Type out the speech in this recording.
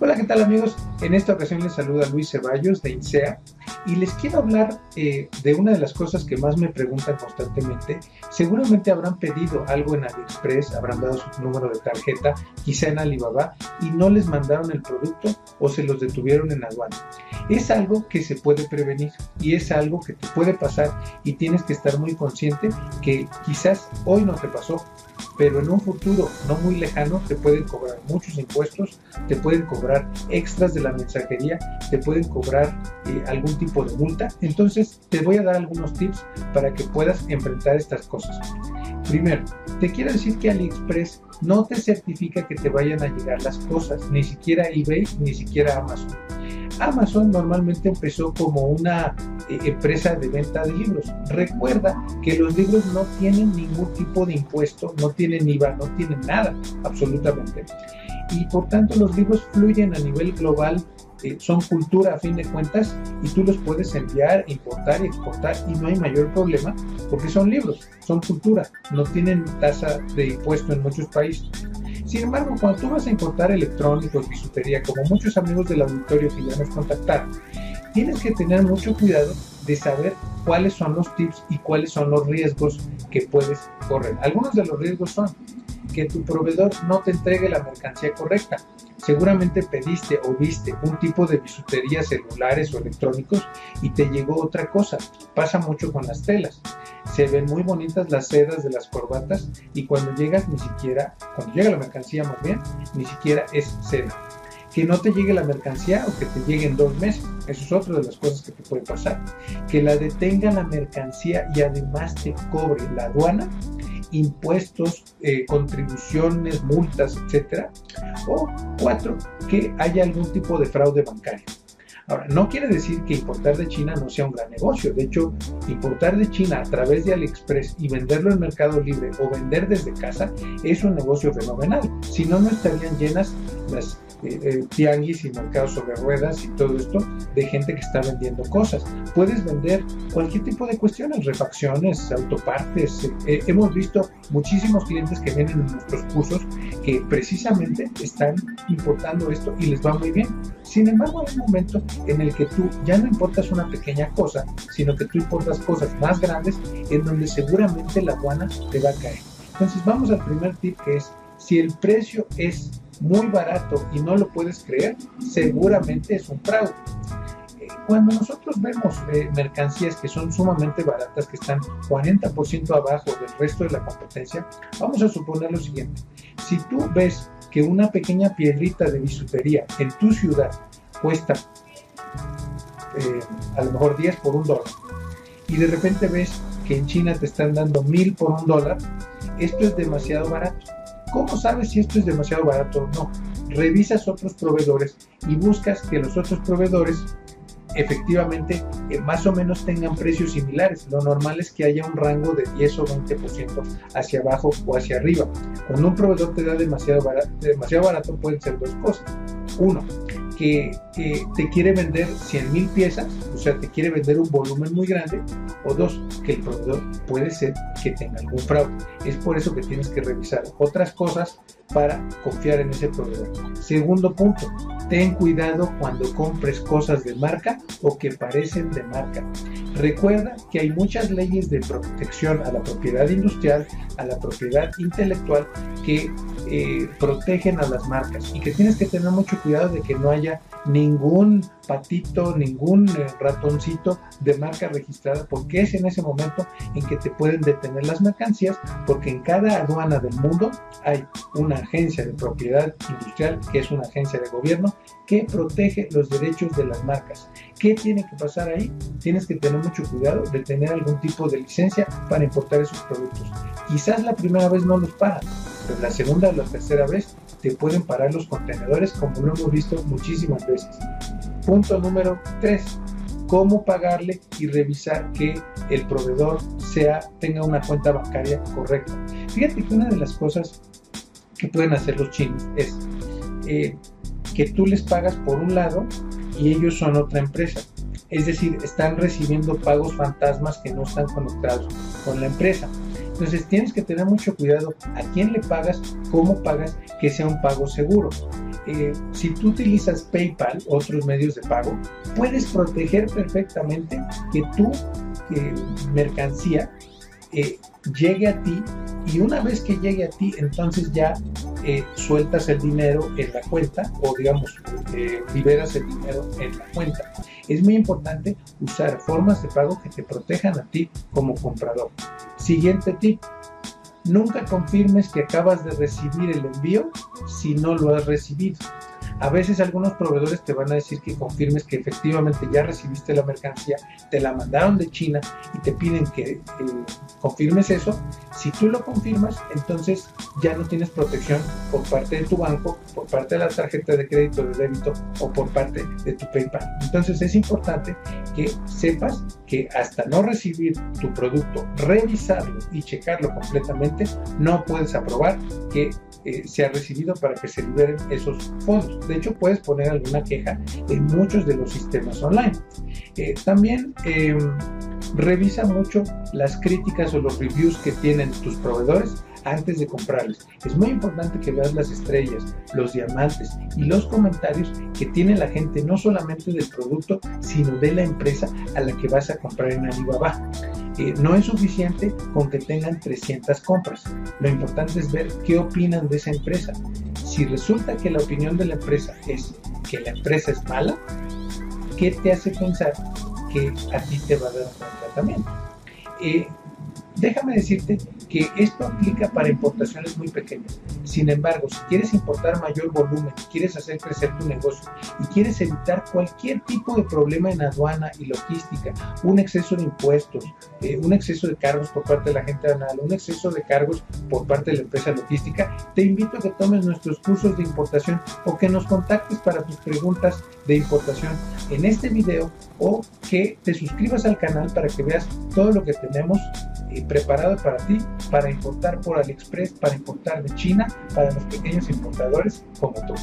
Hola, ¿qué tal amigos? En esta ocasión les saluda Luis Ceballos de INSEA y les quiero hablar eh, de una de las cosas que más me preguntan constantemente. Seguramente habrán pedido algo en AliExpress, habrán dado su número de tarjeta, quizá en Alibaba, y no les mandaron el producto o se los detuvieron en aduana. Es algo que se puede prevenir y es algo que te puede pasar y tienes que estar muy consciente que quizás hoy no te pasó, pero en un futuro no muy lejano te pueden cobrar muchos impuestos, te pueden cobrar extras de la mensajería, te pueden cobrar eh, algún tipo de multa. Entonces te voy a dar algunos tips para que puedas enfrentar estas cosas. Primero, te quiero decir que AliExpress no te certifica que te vayan a llegar las cosas, ni siquiera eBay, ni siquiera Amazon. Amazon normalmente empezó como una eh, empresa de venta de libros. Recuerda que los libros no tienen ningún tipo de impuesto, no tienen IVA, no tienen nada, absolutamente. Y por tanto los libros fluyen a nivel global, eh, son cultura a fin de cuentas, y tú los puedes enviar, importar y exportar y no hay mayor problema porque son libros, son cultura, no tienen tasa de impuesto en muchos países. Sin embargo, cuando tú vas a importar electrónicos, bisutería, como muchos amigos del auditorio que ya nos contactaron, tienes que tener mucho cuidado de saber cuáles son los tips y cuáles son los riesgos que puedes correr. Algunos de los riesgos son que tu proveedor no te entregue la mercancía correcta. Seguramente pediste o viste un tipo de bisutería, celulares o electrónicos y te llegó otra cosa. Pasa mucho con las telas. Se ven muy bonitas las sedas de las corbatas y cuando llegas ni siquiera, cuando llega la mercancía más bien, ni siquiera es seda que no te llegue la mercancía o que te llegue en dos meses. Eso es otra de las cosas que te puede pasar. Que la detenga la mercancía y además te cobre la aduana, impuestos, eh, contribuciones, multas, etcétera. O cuatro, que haya algún tipo de fraude bancario. Ahora, no quiere decir que importar de China no sea un gran negocio. De hecho, importar de China a través de AliExpress y venderlo en Mercado Libre o vender desde casa es un negocio fenomenal. Si no, no estarían llenas las eh, eh, tianguis y mercados sobre ruedas y todo esto de gente que está vendiendo cosas. Puedes vender cualquier tipo de cuestiones, refacciones, autopartes. Eh, hemos visto muchísimos clientes que vienen en nuestros cursos que precisamente están importando esto y les va muy bien. Sin embargo, hay un momento en el que tú ya no importas una pequeña cosa, sino que tú importas cosas más grandes en donde seguramente la aduana te va a caer. Entonces vamos al primer tip que es, si el precio es muy barato y no lo puedes creer, seguramente es un fraude. Cuando nosotros vemos eh, mercancías que son sumamente baratas, que están 40% abajo del resto de la competencia, vamos a suponer lo siguiente. Si tú ves que una pequeña piedrita de bisutería en tu ciudad cuesta eh, a lo mejor 10 por un dólar y de repente ves que en China te están dando 1000 por un dólar, esto es demasiado barato ¿Cómo sabes si esto es demasiado barato o no? Revisas otros proveedores y buscas que los otros proveedores efectivamente eh, más o menos tengan precios similares. Lo normal es que haya un rango de 10 o 20% hacia abajo o hacia arriba. Cuando un proveedor te da demasiado barato, demasiado barato pueden ser dos cosas. Uno, que, te quiere vender 100 mil piezas, o sea, te quiere vender un volumen muy grande, o dos, que el proveedor puede ser que tenga algún fraude. Es por eso que tienes que revisar otras cosas para confiar en ese proveedor. Segundo punto, ten cuidado cuando compres cosas de marca o que parecen de marca. Recuerda que hay muchas leyes de protección a la propiedad industrial, a la propiedad intelectual que eh, protegen a las marcas y que tienes que tener mucho cuidado de que no haya ningún patito, ningún eh, ratoncito de marca registrada, porque es en ese momento en que te pueden detener las mercancías, porque en cada aduana del mundo hay una agencia de propiedad industrial, que es una agencia de gobierno, que protege los derechos de las marcas. ¿Qué tiene que pasar ahí? Tienes que tener mucho cuidado de tener algún tipo de licencia para importar esos productos. Quizás la primera vez no los pagan, la segunda o la tercera vez te pueden parar los contenedores como lo hemos visto muchísimas veces. Punto número 3. Cómo pagarle y revisar que el proveedor sea, tenga una cuenta bancaria correcta. Fíjate que una de las cosas que pueden hacer los chinos es eh, que tú les pagas por un lado y ellos son otra empresa. Es decir, están recibiendo pagos fantasmas que no están conectados con la empresa. Entonces tienes que tener mucho cuidado a quién le pagas, cómo pagas, que sea un pago seguro. eh, si tú utilizas PayPal, otros medios de pago, puedes proteger perfectamente que tu mercancía eh, llegue a ti y una vez que llegue a ti, entonces ya eh, sueltas el dinero en la cuenta o digamos, liberas el dinero en la cuenta. Es muy importante usar formas de pago que te protejan a ti como comprador. Siguiente tip, Nunca confirmes que acabas de recibir el envío si no lo has recibido. A veces algunos proveedores te van a decir que confirmes que efectivamente ya recibiste la mercancía, te la mandaron de China y te piden que confirmes eso. Si tú lo confirmas, entonces ya no tienes protección por parte de tu banco, por parte de la tarjeta de crédito, de débito o por parte de tu PayPal. Entonces es importante que sepas que hasta no recibir tu producto, revisarlo y checarlo completamente, no puedes aprobar que eh, se ha recibido para que se liberen esos fondos. De hecho, puedes poner alguna queja en muchos de los sistemas online. Eh, también em, revisa mucho las críticas o los reviews que tienen tus proveedores antes de comprarles. Es muy importante que veas las estrellas, los diamantes y los comentarios que tiene la gente no solamente del producto, sino de la empresa a la que vas a comprar en Alibaba. Eh, no es suficiente con que tengan 300 compras. Lo importante es ver qué opinan de esa empresa. Si resulta que la opinión de la empresa es que la empresa es mala, ¿qué te hace pensar que a ti te va a dar un buen tratamiento? Eh, déjame decirte que esto aplica para importaciones muy pequeñas. Sin embargo, si quieres importar mayor volumen, quieres hacer crecer tu negocio y quieres evitar cualquier tipo de problema en aduana y logística, un exceso de impuestos, eh, un exceso de cargos por parte de la gente aduanal, un exceso de cargos por parte de la empresa logística, te invito a que tomes nuestros cursos de importación o que nos contactes para tus preguntas de importación en este video o que te suscribas al canal para que veas todo lo que tenemos eh, preparado para ti, para importar por AliExpress, para importar de China, para los pequeños importadores como tú.